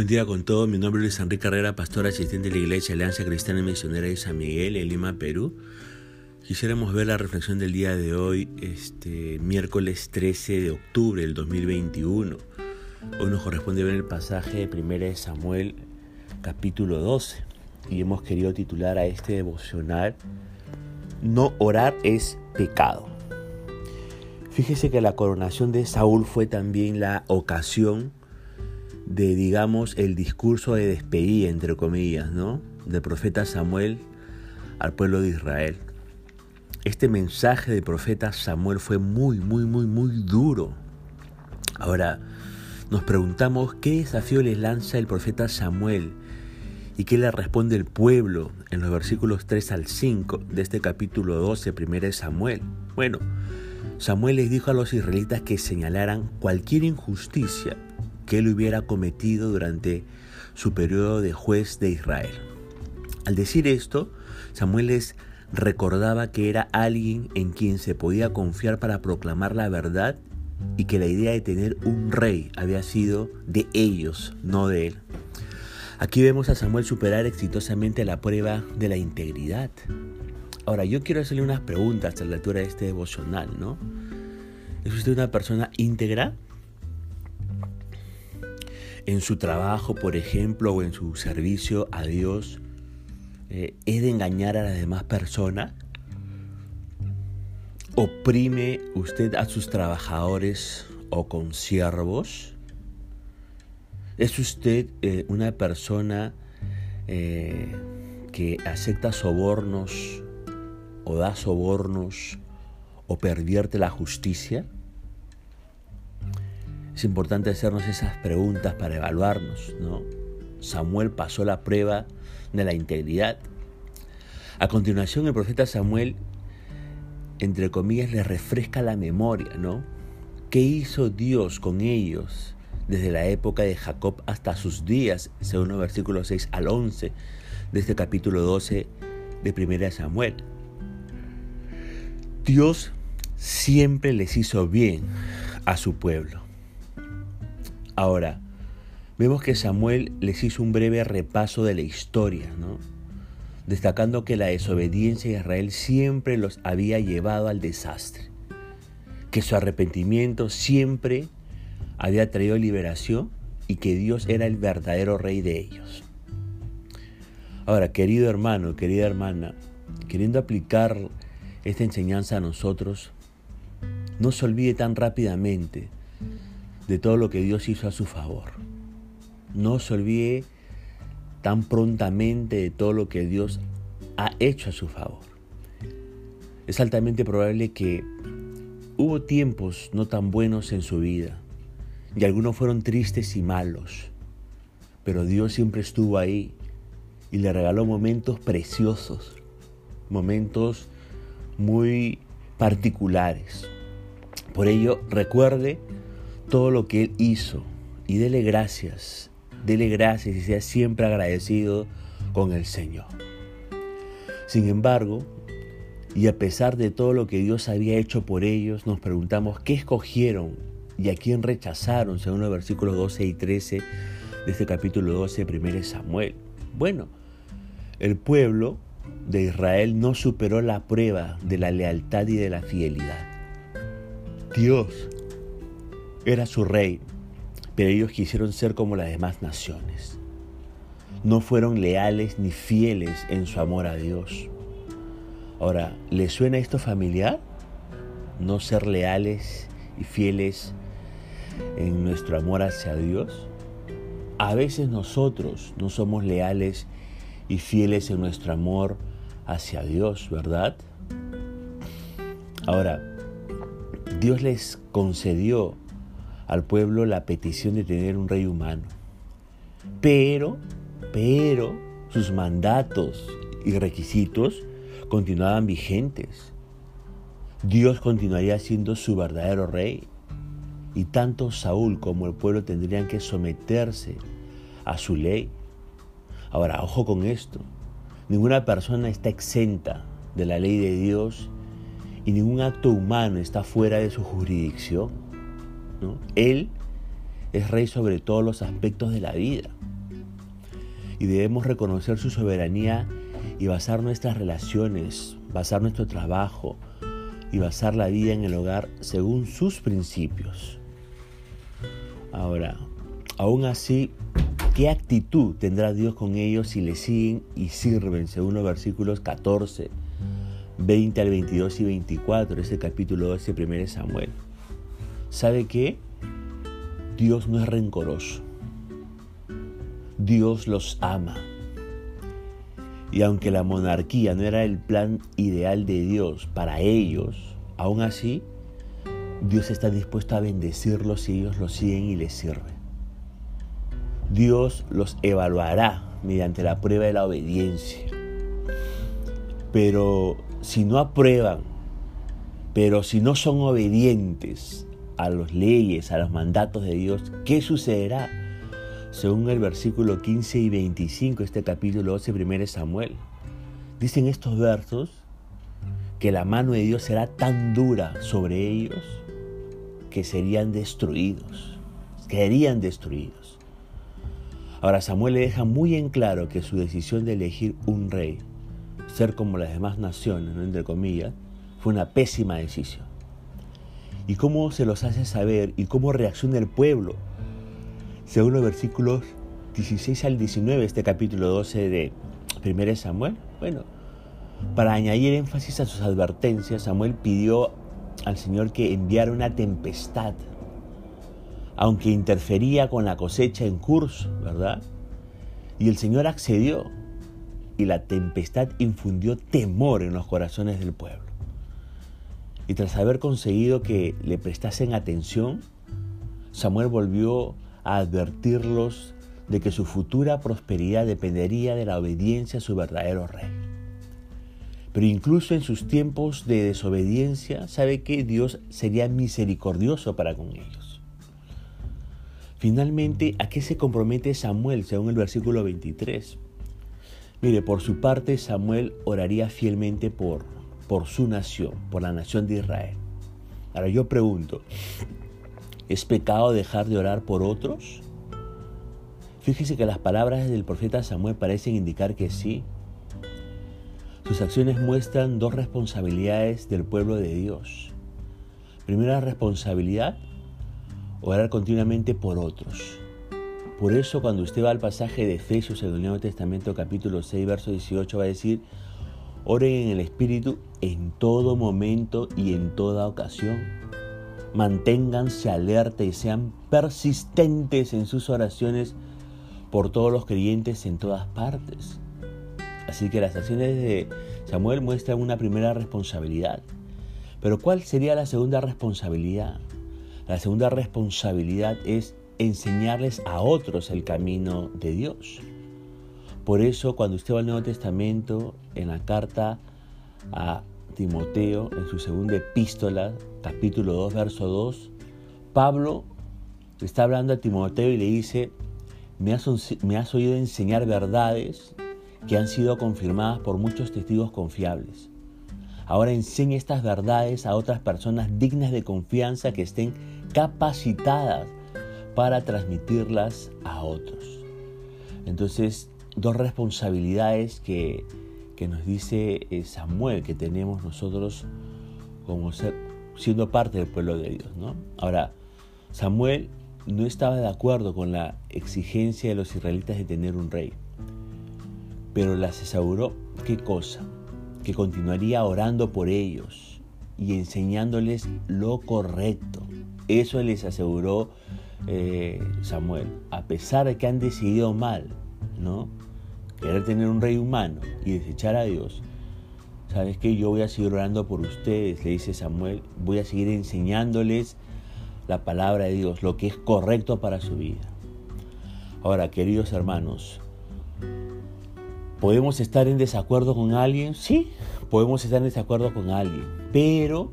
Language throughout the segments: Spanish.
Buen día con todos, mi nombre es Luis Enrique Carrera, pastor asistente de la Iglesia Alianza Cristiana y Misionera de San Miguel en Lima, Perú. Quisiéramos ver la reflexión del día de hoy, este miércoles 13 de octubre del 2021. Hoy nos corresponde ver el pasaje de 1 Samuel capítulo 12 y hemos querido titular a este devocional No orar es pecado. Fíjese que la coronación de Saúl fue también la ocasión de, digamos, el discurso de despedida, entre comillas, ¿no? Del profeta Samuel al pueblo de Israel. Este mensaje del profeta Samuel fue muy, muy, muy, muy duro. Ahora, nos preguntamos qué desafío les lanza el profeta Samuel y qué le responde el pueblo en los versículos 3 al 5 de este capítulo 12, primera de Samuel. Bueno, Samuel les dijo a los israelitas que señalaran cualquier injusticia que él hubiera cometido durante su periodo de juez de Israel. Al decir esto, Samuel les recordaba que era alguien en quien se podía confiar para proclamar la verdad y que la idea de tener un rey había sido de ellos, no de él. Aquí vemos a Samuel superar exitosamente la prueba de la integridad. Ahora, yo quiero hacerle unas preguntas a la altura de este devocional, ¿no? ¿Es usted una persona íntegra? En su trabajo, por ejemplo, o en su servicio a Dios, eh, es de engañar a las demás personas? ¿Oprime usted a sus trabajadores o consiervos? ¿Es usted eh, una persona eh, que acepta sobornos o da sobornos o pervierte la justicia? Es importante hacernos esas preguntas para evaluarnos, ¿no? Samuel pasó la prueba de la integridad. A continuación, el profeta Samuel, entre comillas, le refresca la memoria, ¿no? ¿Qué hizo Dios con ellos desde la época de Jacob hasta sus días, según los versículos 6 al 11 de este capítulo 12 de 1 Samuel? Dios siempre les hizo bien a su pueblo. Ahora, vemos que Samuel les hizo un breve repaso de la historia, destacando que la desobediencia de Israel siempre los había llevado al desastre, que su arrepentimiento siempre había traído liberación y que Dios era el verdadero rey de ellos. Ahora, querido hermano, querida hermana, queriendo aplicar esta enseñanza a nosotros, no se olvide tan rápidamente de todo lo que Dios hizo a su favor. No se olvide tan prontamente de todo lo que Dios ha hecho a su favor. Es altamente probable que hubo tiempos no tan buenos en su vida y algunos fueron tristes y malos, pero Dios siempre estuvo ahí y le regaló momentos preciosos, momentos muy particulares. Por ello, recuerde todo lo que Él hizo y dele gracias, dele gracias y sea siempre agradecido con el Señor. Sin embargo, y a pesar de todo lo que Dios había hecho por ellos, nos preguntamos qué escogieron y a quién rechazaron, según los versículos 12 y 13 de este capítulo 12 de 1 Samuel. Bueno, el pueblo de Israel no superó la prueba de la lealtad y de la fidelidad. Dios era su rey, pero ellos quisieron ser como las demás naciones. No fueron leales ni fieles en su amor a Dios. Ahora, ¿le suena esto familiar? No ser leales y fieles en nuestro amor hacia Dios. A veces nosotros no somos leales y fieles en nuestro amor hacia Dios, ¿verdad? Ahora, Dios les concedió al pueblo la petición de tener un rey humano. Pero, pero, sus mandatos y requisitos continuaban vigentes. Dios continuaría siendo su verdadero rey. Y tanto Saúl como el pueblo tendrían que someterse a su ley. Ahora, ojo con esto. Ninguna persona está exenta de la ley de Dios y ningún acto humano está fuera de su jurisdicción. Él es rey sobre todos los aspectos de la vida. Y debemos reconocer su soberanía y basar nuestras relaciones, basar nuestro trabajo y basar la vida en el hogar según sus principios. Ahora, aún así, ¿qué actitud tendrá Dios con ellos si le siguen y sirven? Según los versículos 14, 20 al 22 y 24, ese capítulo 12, 1 Samuel. ¿Sabe qué? Dios no es rencoroso. Dios los ama. Y aunque la monarquía no era el plan ideal de Dios para ellos, aún así, Dios está dispuesto a bendecirlos si ellos lo siguen y les sirven. Dios los evaluará mediante la prueba de la obediencia. Pero si no aprueban, pero si no son obedientes a las leyes, a los mandatos de Dios, ¿qué sucederá? según el versículo 15 y 25, este capítulo 12, 1 Samuel. Dicen estos versos que la mano de Dios será tan dura sobre ellos que serían destruidos, serían destruidos. Ahora Samuel le deja muy en claro que su decisión de elegir un rey, ser como las demás naciones, entre comillas, fue una pésima decisión. ¿Y cómo se los hace saber y cómo reacciona el pueblo según los versículos 16 al 19, este capítulo 12 de 1 Samuel, bueno, para añadir énfasis a sus advertencias, Samuel pidió al Señor que enviara una tempestad, aunque interfería con la cosecha en curso, ¿verdad? Y el Señor accedió y la tempestad infundió temor en los corazones del pueblo. Y tras haber conseguido que le prestasen atención, Samuel volvió a advertirlos de que su futura prosperidad dependería de la obediencia a su verdadero rey. Pero incluso en sus tiempos de desobediencia, sabe que Dios sería misericordioso para con ellos. Finalmente, ¿a qué se compromete Samuel según el versículo 23? Mire, por su parte Samuel oraría fielmente por, por su nación, por la nación de Israel. Ahora yo pregunto, ¿Es pecado dejar de orar por otros? Fíjese que las palabras del profeta Samuel parecen indicar que sí. Sus acciones muestran dos responsabilidades del pueblo de Dios. Primera responsabilidad, orar continuamente por otros. Por eso cuando usted va al pasaje de Efesios en el Nuevo Testamento capítulo 6, verso 18 va a decir, oren en el Espíritu en todo momento y en toda ocasión manténganse alerta y sean persistentes en sus oraciones por todos los creyentes en todas partes. Así que las acciones de Samuel muestran una primera responsabilidad. Pero ¿cuál sería la segunda responsabilidad? La segunda responsabilidad es enseñarles a otros el camino de Dios. Por eso cuando usted va al Nuevo Testamento, en la carta a Timoteo, en su segunda epístola, capítulo 2, verso 2, Pablo está hablando a Timoteo y le dice, me has, oído enseñar verdades que han sido confirmadas por muchos testigos confiables. Ahora enseña estas verdades a otras personas dignas de confianza que estén capacitadas para transmitirlas a otros. Entonces, dos responsabilidades que que nos dice eh, Samuel que tenemos nosotros como ser, siendo parte del pueblo de Dios. ¿no? Ahora, Samuel no estaba de acuerdo con la exigencia de los israelitas de tener un rey, pero les aseguró qué cosa, que continuaría orando por ellos y enseñándoles lo correcto. Eso les aseguró eh, Samuel, a pesar de que han decidido mal, ¿no? Querer tener un rey humano y desechar a Dios, ¿sabes qué? Yo voy a seguir orando por ustedes, le dice Samuel, voy a seguir enseñándoles la palabra de Dios, lo que es correcto para su vida. Ahora, queridos hermanos, ¿podemos estar en desacuerdo con alguien? Sí, podemos estar en desacuerdo con alguien, pero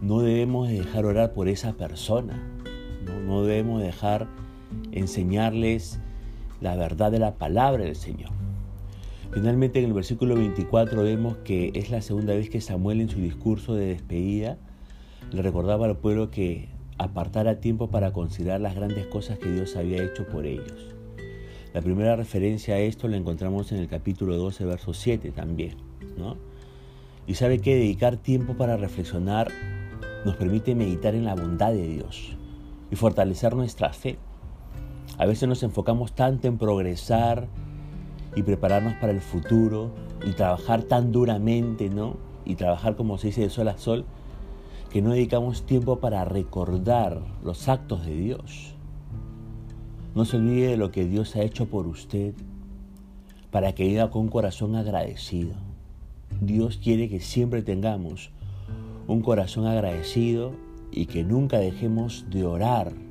no debemos dejar orar por esa persona, no, no debemos dejar enseñarles la verdad de la palabra del Señor. Finalmente en el versículo 24 vemos que es la segunda vez que Samuel en su discurso de despedida le recordaba al pueblo que apartara tiempo para considerar las grandes cosas que Dios había hecho por ellos. La primera referencia a esto la encontramos en el capítulo 12, verso 7 también. ¿no? Y sabe que dedicar tiempo para reflexionar nos permite meditar en la bondad de Dios y fortalecer nuestra fe. A veces nos enfocamos tanto en progresar y prepararnos para el futuro y trabajar tan duramente, ¿no? Y trabajar como se dice de sol a sol, que no dedicamos tiempo para recordar los actos de Dios. No se olvide de lo que Dios ha hecho por usted para que viva con un corazón agradecido. Dios quiere que siempre tengamos un corazón agradecido y que nunca dejemos de orar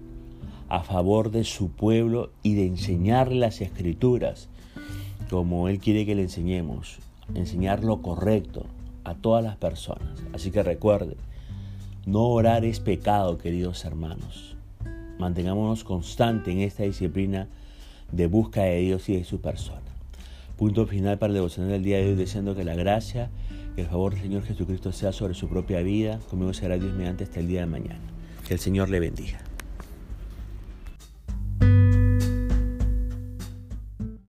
a favor de su pueblo y de enseñarle las escrituras como Él quiere que le enseñemos, enseñar lo correcto a todas las personas. Así que recuerde, no orar es pecado, queridos hermanos. Mantengámonos constantes en esta disciplina de busca de Dios y de su persona. Punto final para el devocional del día de hoy, deseando que la gracia y el favor del Señor Jesucristo sea sobre su propia vida. Conmigo será Dios mediante hasta el día de mañana. Que el Señor le bendiga.